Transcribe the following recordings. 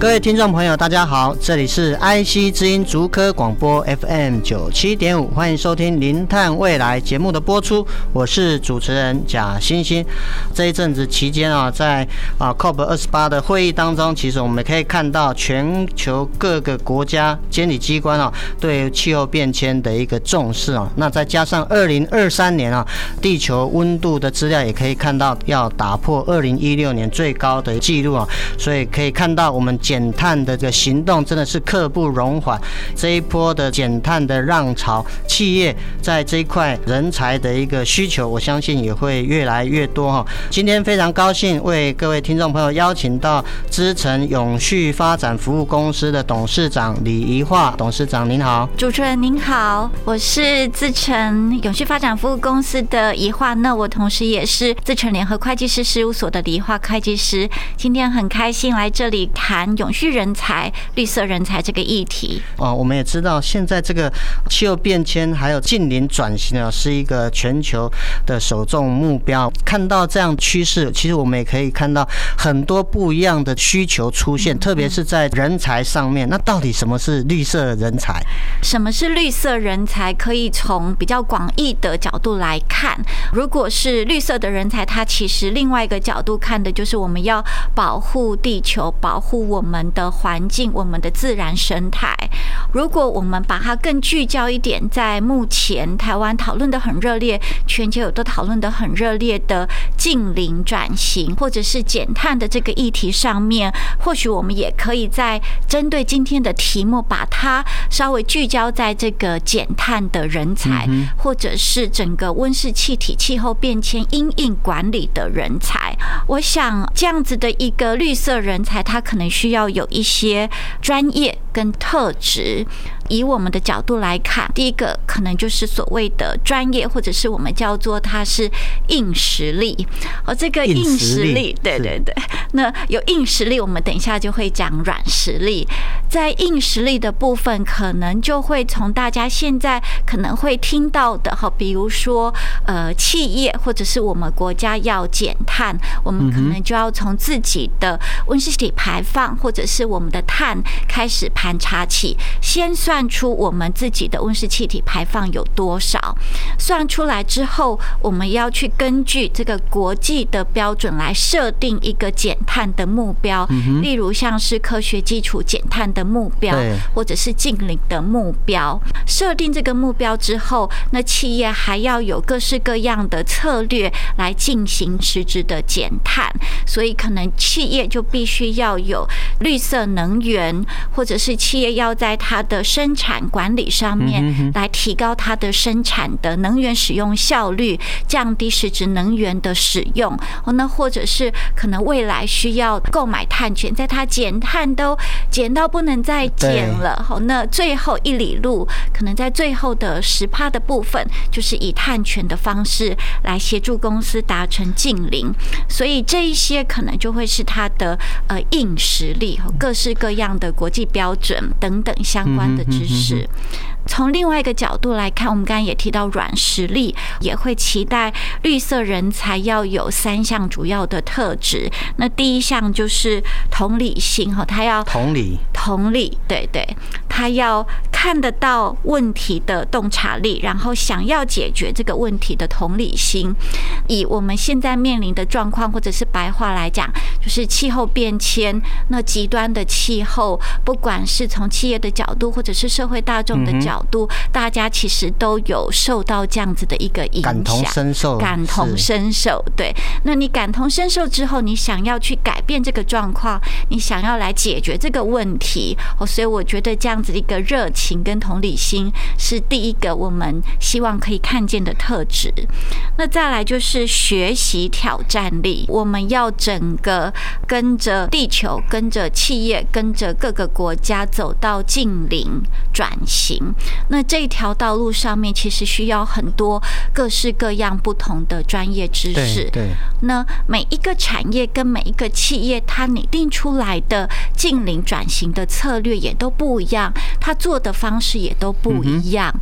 各位听众朋友，大家好，这里是 IC 之音竹科广播 FM 九七点五，欢迎收听《零碳未来》节目的播出，我是主持人贾欣欣。这一阵子期间啊，在啊 COP 二十八的会议当中，其实我们可以看到全球各个国家监理机关啊，对气候变迁的一个重视啊。那再加上二零二三年啊，地球温度的资料也可以看到要打破二零一六年最高的记录啊，所以可以看到我们。减碳的这个行动真的是刻不容缓，这一波的减碳的浪潮，企业在这一块人才的一个需求，我相信也会越来越多哈。今天非常高兴为各位听众朋友邀请到资诚永续发展服务公司的董事长李宜樺董事长，您好。主持人您好，我是资诚永续发展服务公司的宜樺，那我同时也是资诚联合会计师事务所的李宜樺会计师，今天很开心来这里谈。永续人才、绿色人才这个议题哦，我们也知道，现在这个气候变迁还有近邻转型啊，是一个全球的首重目标。看到这样趋势，其实我们也可以看到很多不一样的需求出现，特别是在人才上面。那到底什么是绿色人才？什么是绿色人才？可以从比较广义的角度来看。如果是绿色的人才，它其实另外一个角度看的就是我们要保护地球，保护我们。我们的环境，我们的自然生态，如果我们把它更聚焦一点，在目前台湾讨论的很热烈，全球有都讨论的很热烈的近邻转型或者是减碳的这个议题上面，或许我们也可以在针对今天的题目，把它稍微聚焦在这个减碳的人才，或者是整个温室气体气候变迁因应管理的人才。我想这样子的一个绿色人才，他可能需要。要有一些专业跟特质。以我们的角度来看，第一个可能就是所谓的专业，或者是我们叫做它是硬实力。哦，这个硬实力，对对对。那有硬实力，我们等一下就会讲软实力。在硬实力的部分，可能就会从大家现在可能会听到的，哈，比如说呃，企业或者是我们国家要减碳，我们可能就要从自己的温室气体排放，或者是我们的碳开始盘查起，先算。算出我们自己的温室气体排放有多少？算出来之后，我们要去根据这个国际的标准来设定一个减碳的目标。例如像是科学基础减碳的目标，或者是净零的目标。设定这个目标之后，那企业还要有各式各样的策略来进行实质的减碳。所以，可能企业就必须要有绿色能源，或者是企业要在它的生生产管理上面来提高它的生产的能源使用效率，降低实质能源的使用。哦，那或者是可能未来需要购买碳权，在它减碳都减到不能再减了。好，那最后一里路，可能在最后的十趴的部分，就是以碳权的方式来协助公司达成净零。所以这一些可能就会是它的呃硬实力，各式各样的国际标准等等相关的。知识。从另外一个角度来看，我们刚才也提到软实力，也会期待绿色人才要有三项主要的特质。那第一项就是同理心，哈，他要同理，同理，对对，他要看得到问题的洞察力，然后想要解决这个问题的同理心。以我们现在面临的状况，或者是白话来讲，就是气候变迁，那极端的气候，不管是从企业的角度，或者是社会大众的角度。大家其实都有受到这样子的一个影响，感同身受，感同身受。对，那你感同身受之后，你想要去改变这个状况，你想要来解决这个问题，哦，所以我觉得这样子的一个热情。跟同理心是第一个我们希望可以看见的特质。那再来就是学习挑战力，我们要整个跟着地球、跟着企业、跟着各个国家走到近零转型。那这条道路上面其实需要很多各式各样不同的专业知识。对。对那每一个产业跟每一个企业，它拟定出来的近零转型的策略也都不一样，它做的方式也都不一样。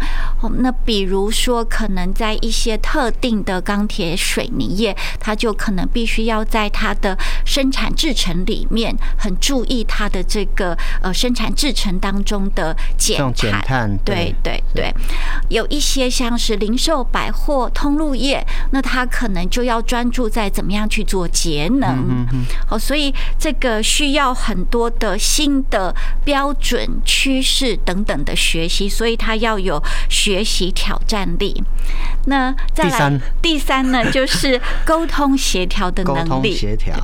那比如说，可能在一些特定的钢铁、水泥业，它就可能必须要在它的生产制程里面很注意它的这个呃生产制程当中的减碳。对对对，有一些像是零售、百货、通路业，那它可能就要专注在怎么样去做节能。好，所以这个需要很多的新的标准、趋势等等的学习，所以他要有学习挑战力。那再来第三，呢，就是沟通协调的能力。协调。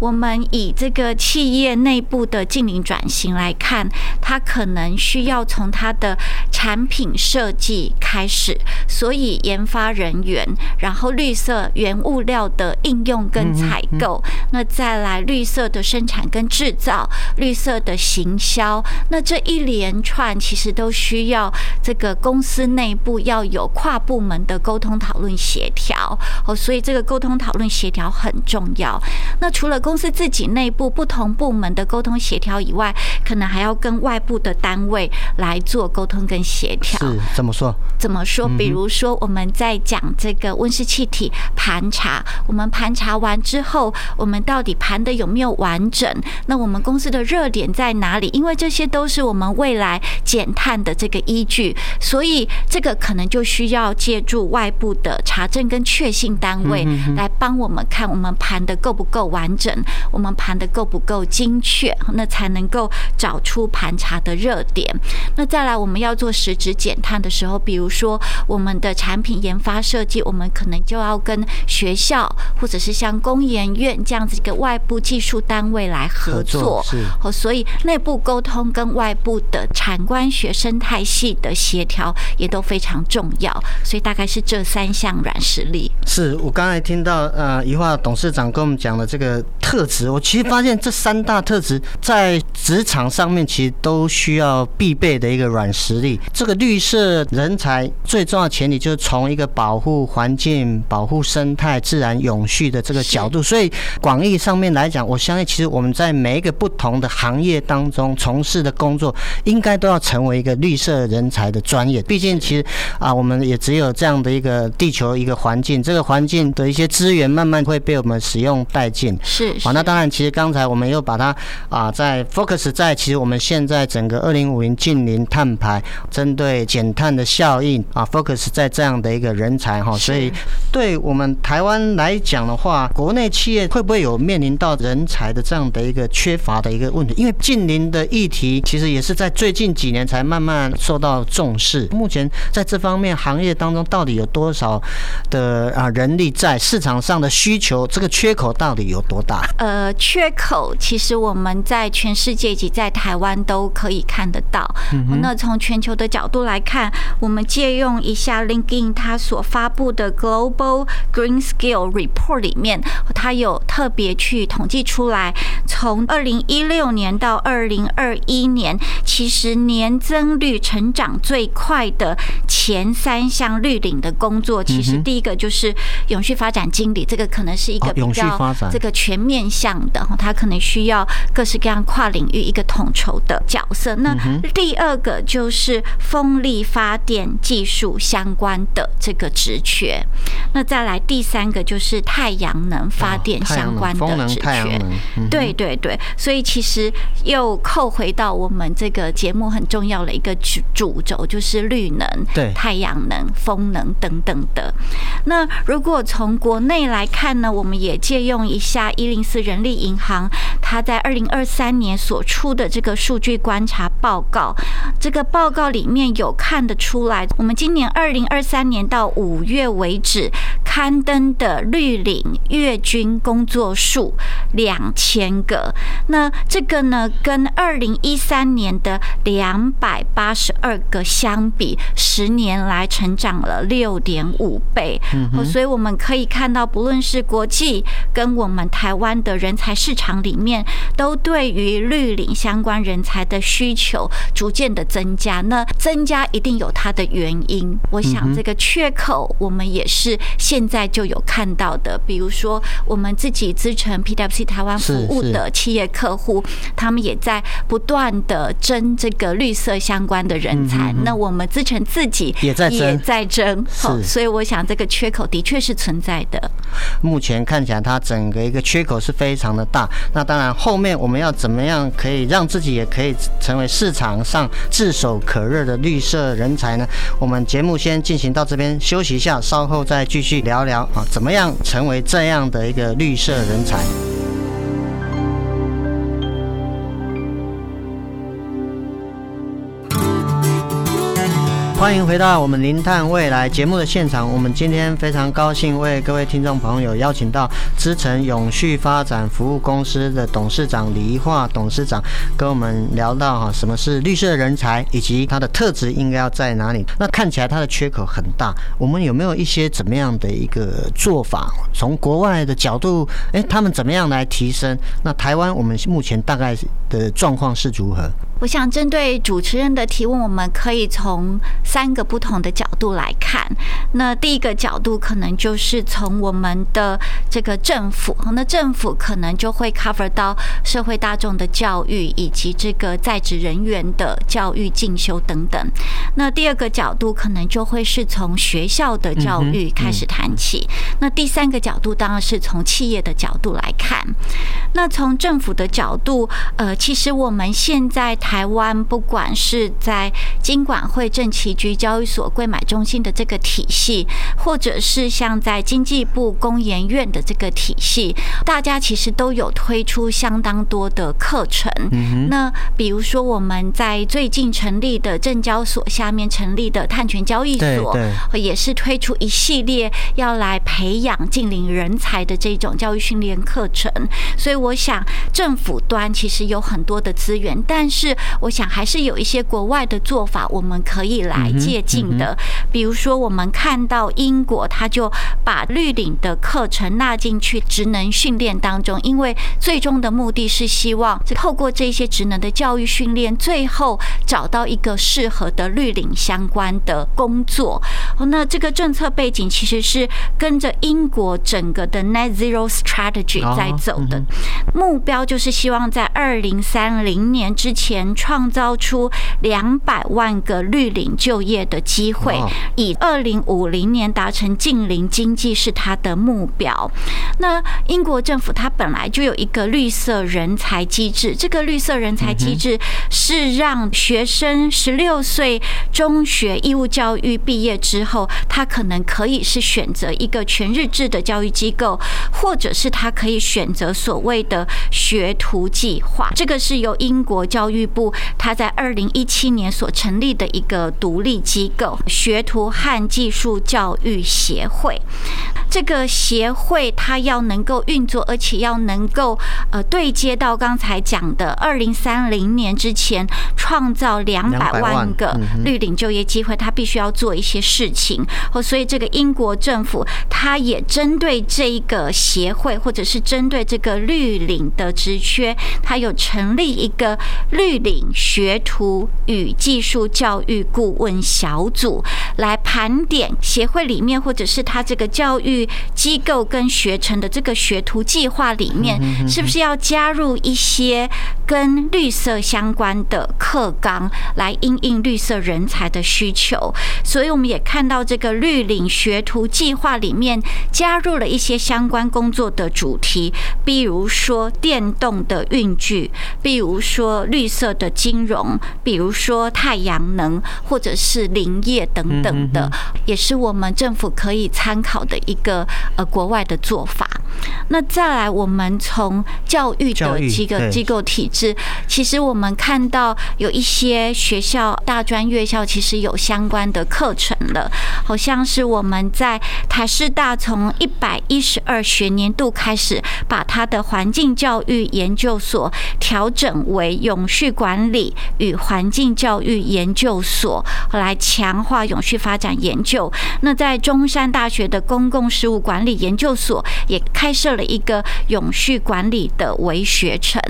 我们以这个企业内部的净零转型来看，它可能需要从它的产品设计开始，所以研发人员，然后绿色原物料的应用跟采购，那再来绿色的生产跟制造，绿色的行销，那这一连串其实都需要这个公司内部要有跨部门的沟通讨论协调哦，所以这个沟通讨论协调很重要。那除了公司自己内部不同部门的沟通协调以外，可能还要跟外部的单位来做沟通跟协调。是怎么说？怎么说？比如说我们在讲这个温室气体盘查，我们盘查完之后，我们到底盘的有没有完整？那我们公司的热点在哪里？因为这些都是我们未来减碳的这个依据，所以这个可能就需要借助外部的查证跟确信单位来帮我们看我们盘的够不够完整，我们盘的够不够精确，那才能够找出盘查的热点。那再来，我们要做实质减碳的时候，比如说我们的产品研发设计，我们可能就要跟学校或者是像工研院这样子一个外部技术单位来合作。是哦，所以内部沟通跟外部的产官学生态系的协调也都非常重要。所以大概是这三项软实力。是我刚才听到呃，宜化董事长跟我们讲的这个特质，我其实发现这三大特质在职场上面其实都需要必备的一个软实力。这个绿色人才最重要的前提就是从一个保护环境、保护生态、自然永续的这个角度。所以广义上面来讲，我相信其实我们在每一个不同的行业当中从事的工作，应该都要成为一个绿色人才的专业。毕竟其实啊，我们也只有这样的一个地球一个环境，这个环境的一些资源慢慢会被我们使用殆尽。是，好，那当然，其实刚才我们又把它啊，在 focus 在其实我们现在整个二零五零近零碳排，针对减碳的效应啊，focus 在这样的一个人才哈，所以对我们台湾来讲的话，国内企业会不会有面临到人才的这样的一个缺乏的一个问题？因为近零的议题其实也是在最近几年才慢慢受到重视。目前在这方面行业当中，到底有多少的啊人力在市场上的需求？这个缺口到底有多大？呃，缺口其实我们在全世界及在台湾都可以看得到。那从全球的角度来看，我们借用一下 LinkedIn 它所发布的 Global Green Skill Report 里面，它有特别去统计出来，从二零一六年到二零二一年，其实年增率成长最快的前三项绿领的工作，其实第一个就是永续发展经理，这个可能是一个比较这个全面向的，它可能需要各式各样跨领域一个统筹的角色。那第二个就是风力发电技术相关的这个职缺，那再来第三个就是太阳能发电相关的职权。对对对，所以其实又扣回到我们这个节目很重要的一个主主轴，就是绿能、对太阳能、风能等等的。那如果从国内来看呢，我们也借用一下一零四人力银行，它在二零二三年所出的这个数据观察报告，这个报告里面有看得出来，我们今年二零二三年到五月为止，刊登的绿领月均工作数两千个。那这个呢，跟二零一三年的两百八十二个相比，十年来成长了六点五倍。嗯，所以我们可以看到，不论是国际跟我们台湾的人才市场里面，都对于绿领相关人才的需求逐渐的增加。那增加一定有它的原因。我想这个缺口，我们也是现在就有看到的。比如说，我们自己资诚 PwC 台湾服务的企业客户，他们也在不断的争这个绿色相关的人才。那我们资诚自己也在也在争，好，所以我想这个缺口的确是存在的。目前看起来，它整个一个缺口是非常的大。那当然，后面我们要怎么样可以让自己也可以成为市场上炙手可热的绿色人才呢？我们节目先进行到这边，休息一下，稍后再继续聊聊啊，怎么样成为这样的一个绿色人才。欢迎回到我们零碳未来节目的现场。我们今天非常高兴为各位听众朋友邀请到资诚永续发展服务公司的董事长李宜樺董事长，跟我们聊到哈什么是绿色人才，以及他的特质应该要在哪里。那看起来他的缺口很大，我们有没有一些怎么样的一个做法？从国外的角度，诶，他们怎么样来提升？那台湾我们目前大概的状况是如何？我想针对主持人的提问，我们可以从三个不同的角度来看。那第一个角度可能就是从我们的这个政府，那政府可能就会 cover 到社会大众的教育以及这个在职人员的教育进修等等。那第二个角度可能就会是从学校的教育开始谈起。那第三个角度当然是从企业的角度来看。那从政府的角度，呃，其实我们现在。台湾不管是在金管会、政企局、交易所、柜买中心的这个体系，或者是像在经济部工研院的这个体系，大家其实都有推出相当多的课程。那比如说我们在最近成立的证交所下面成立的碳权交易所，也是推出一系列要来培养近邻人才的这种教育训练课程。所以我想政府端其实有很多的资源，但是我想还是有一些国外的做法，我们可以来借鉴的。比如说，我们看到英国，他就把绿领的课程纳进去职能训练当中，因为最终的目的是希望透过这些职能的教育训练，最后找到一个适合的绿领相关的工作。那这个政策背景其实是跟着英国整个的 Net Zero Strategy 在走的，目标就是希望在二零三零年之前。创造出两百万个绿领就业的机会，以二零五零年达成近零经济是他的目标。那英国政府它本来就有一个绿色人才机制，这个绿色人才机制是让学生十六岁中学义务教育毕业之后，他可能可以是选择一个全日制的教育机构，或者是他可以选择所谓的学徒计划。这个是由英国教育他在二零一七年所成立的一个独立机构——学徒和技术教育协会。这个协会它要能够运作，而且要能够呃对接到刚才讲的二零三零年之前创造两百万个绿领就业机会，它必须要做一些事情。哦，所以这个英国政府它也针对这一个协会，或者是针对这个绿领的职缺，它有成立一个绿领学徒与技术教育顾问小组，来盘点协会里面或者是它这个教育。机构跟学程的这个学徒计划里面，是不是要加入一些跟绿色相关的课纲，来应应绿色人才的需求？所以我们也看到这个绿领学徒计划里面加入了一些相关工作的主题，比如说电动的运具，比如说绿色的金融，比如说太阳能，或者是林业等等的，也是我们政府可以参考的一个。呃，国外的做法。那再来，我们从教育的几个机构体制，其实我们看到有一些学校、大专院校其实有相关的课程了，好像是我们在台师大从一百一十二学年度开始，把它的环境教育研究所调整为永续管理与环境教育研究所，来强化永续发展研究。那在中山大学的公共事务管理研究所也开设了一个永续管理的微学程。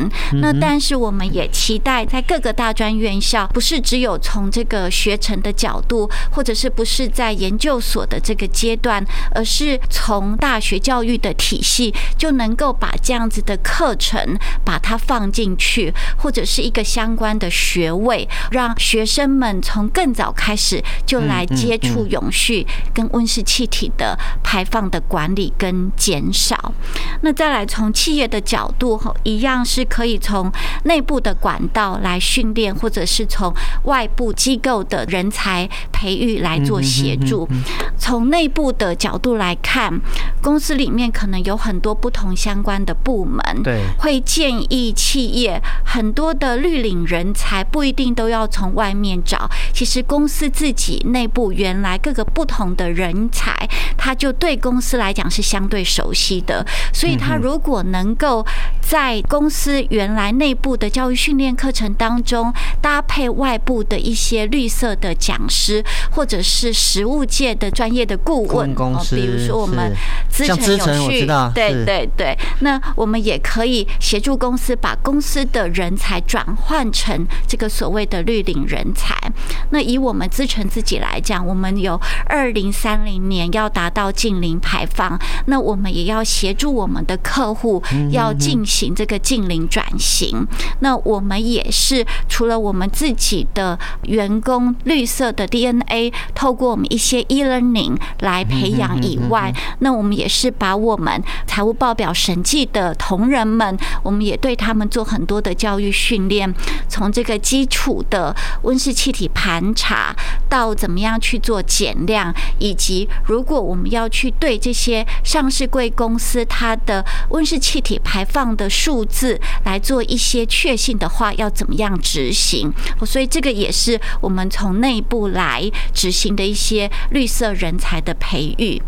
那但是我们也期待在各个大专院校，不是只有从这个学程的角度，或者是不是在研究所的这个阶段，而是从大学教育的体系就能够把这样子的课程把它放进去，或者是一个相关的学位，让学生们从更早开始就来接触永续跟温室气体的排放的管理跟减少。well. 那再来从企业的角度，一样是可以从内部的管道来训练，或者是从外部机构的人才培育来做协助。从内部的角度来看，公司里面可能有很多不同相关的部门，对，会建议企业很多的绿领人才不一定都要从外面找，其实公司自己内部原来各个不同的人才，他就对公司来讲是相对熟悉的，所以他如果能够在公司原来内部的教育训练课程当中搭配外部的一些绿色的讲师，或者是实务界的专业的顾问，哦，比如说我们资诚永续，对对对，那我们也可以协助公司把公司的人才转换成这个所谓的绿领人才。那以我们资诚自己来讲，我们有二零三零年要达到近零排放，那我们也要协助我们的客户要进行这个近零转型。那我们也是除了我们自己的员工绿色的 DNA，透过我们一些 e-learning 来培养以外，那我们也是把我们财务报表审计的同仁们，我们也对他们做很多的教育训练，从这个基础的温室气体盘查到怎么样去做减量，以及如果我们要去对这些上市贵公司它的温室气体排放的数字来做一些确信的话，要怎么样执行？所以这个也是我们从内部来执行的一些绿色人才的培育。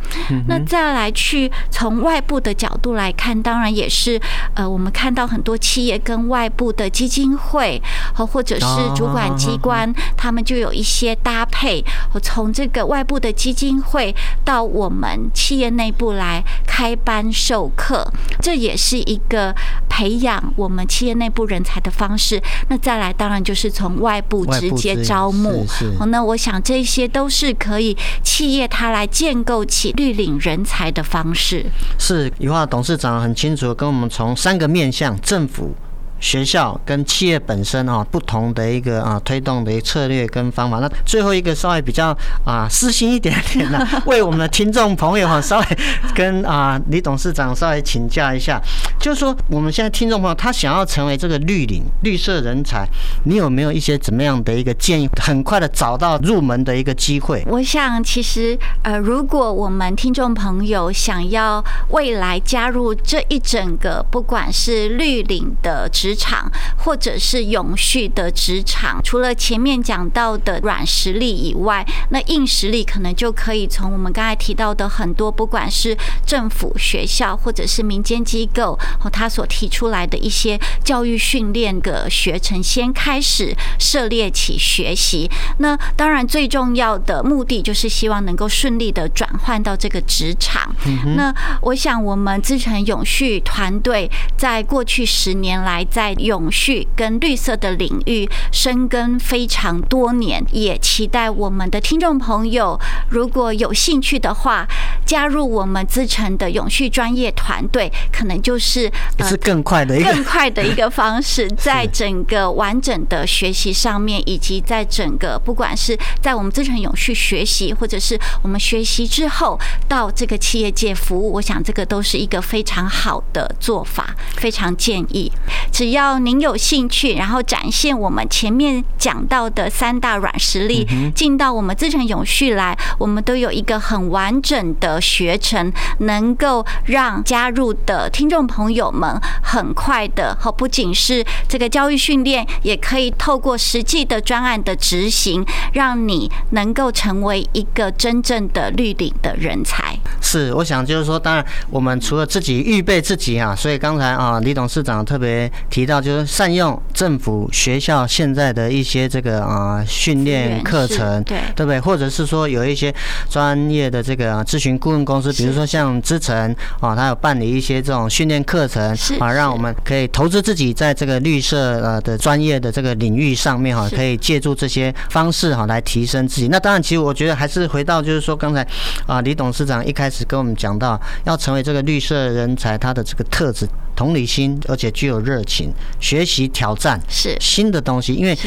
那再来去从外部的角度来看，当然也是呃，我们看到很多企业跟外部的基金会和或者是主管机关，他们就有一些搭配。我从这个外部的基金会到我们企业内部来开班授课，这也是一个培养我们企业内部人才的方式。那再来，当然就是从外部直接招募。哦，那我想这些都是可以企业它来建构起绿领人才的方式。是，羽化董事长很清楚跟我们从三个面向政府。学校跟企业本身啊，不同的一个啊推动的一个策略跟方法。那最后一个稍微比较啊私心一点点的，为我们的听众朋友哈，稍微跟啊李董事长稍微请教一下，就是说我们现在听众朋友他想要成为这个绿领绿色人才，你有没有一些怎么样的一个建议，很快的找到入门的一个机会？我想其实呃，如果我们听众朋友想要未来加入这一整个不管是绿领的职职场或者是永续的职场，除了前面讲到的软实力以外，那硬实力可能就可以从我们刚才提到的很多，不管是政府、学校或者是民间机构和他所提出来的一些教育训练的学程，先开始涉猎起学习。那当然最重要的目的就是希望能够顺利的转换到这个职场。那我想我们资诚永续团队在过去十年来在在永续跟绿色的领域深耕非常多年，也期待我们的听众朋友如果有兴趣的话，加入我们资诚的永续专业团队，可能就是是更快的一个更快的一个方式，在整个完整的学习上面，以及在整个不管是在我们资诚永续学习，或者是我们学习之后到这个企业界服务，我想这个都是一个非常好的做法，非常建议。只要您有兴趣，然后展现我们前面讲到的三大软实力，进到我们资诚永续来，我们都有一个很完整的的学程，能够让加入的听众朋友们很快的，好，不仅是这个教育训练，也可以透过实际的专案的执行，让你能够成为一个真正的绿领的人才。是，我想就是说，当然我们除了自己预备自己啊，所以刚才啊李董事长特别提到，就是善用政府学校现在的一些这个啊训练课程，对对不对？或者是说有一些专业的这个咨询顾问公司，比如说像资诚啊，他有办理一些这种训练课程啊，让我们可以投资自己在这个绿色呃的专业的这个领域上面哈，可以借助这些方式哈来提升自己。那当然，其实我觉得还是回到就是说刚才啊李董事长一开始。跟我们讲到，要成为这个绿色人才，他的这个特质，同理心，而且具有热情，学习挑战是新的东西，因为。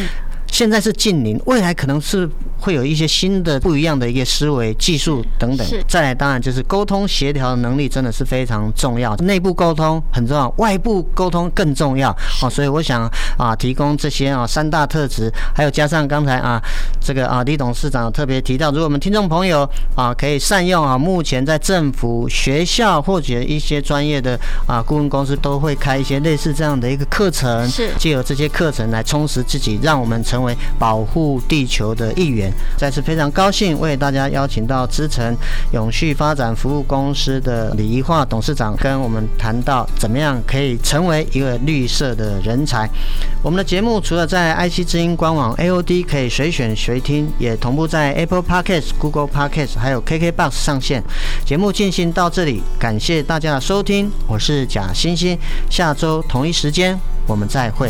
现在是近邻，未来可能是会有一些新的不一样的一个思维、技术等等。再来，当然就是沟通协调的能力真的是非常重要，内部沟通很重要，外部沟通更重要。哦，所以我想啊，提供这些啊三大特质，还有加上刚才啊这个啊李董事长特别提到，如果我们听众朋友啊可以善用啊，目前在政府学校或者一些专业的啊顾问公司都会开一些类似这样的一个课程，是借由这些课程来充实自己，让我们成。为保护地球的一员，再次非常高兴为大家邀请到资诚永续发展服务公司的李一化董事长，跟我们谈到怎么样可以成为一个绿色的人才。我们的节目除了在 IC 之音官网 AOD 可以随选随听，也同步在 Apple Podcast、Google Podcast 还有 KKBox 上线。节目进行到这里，感谢大家的收听，我是贾欣欣，下周同一时间我们再会。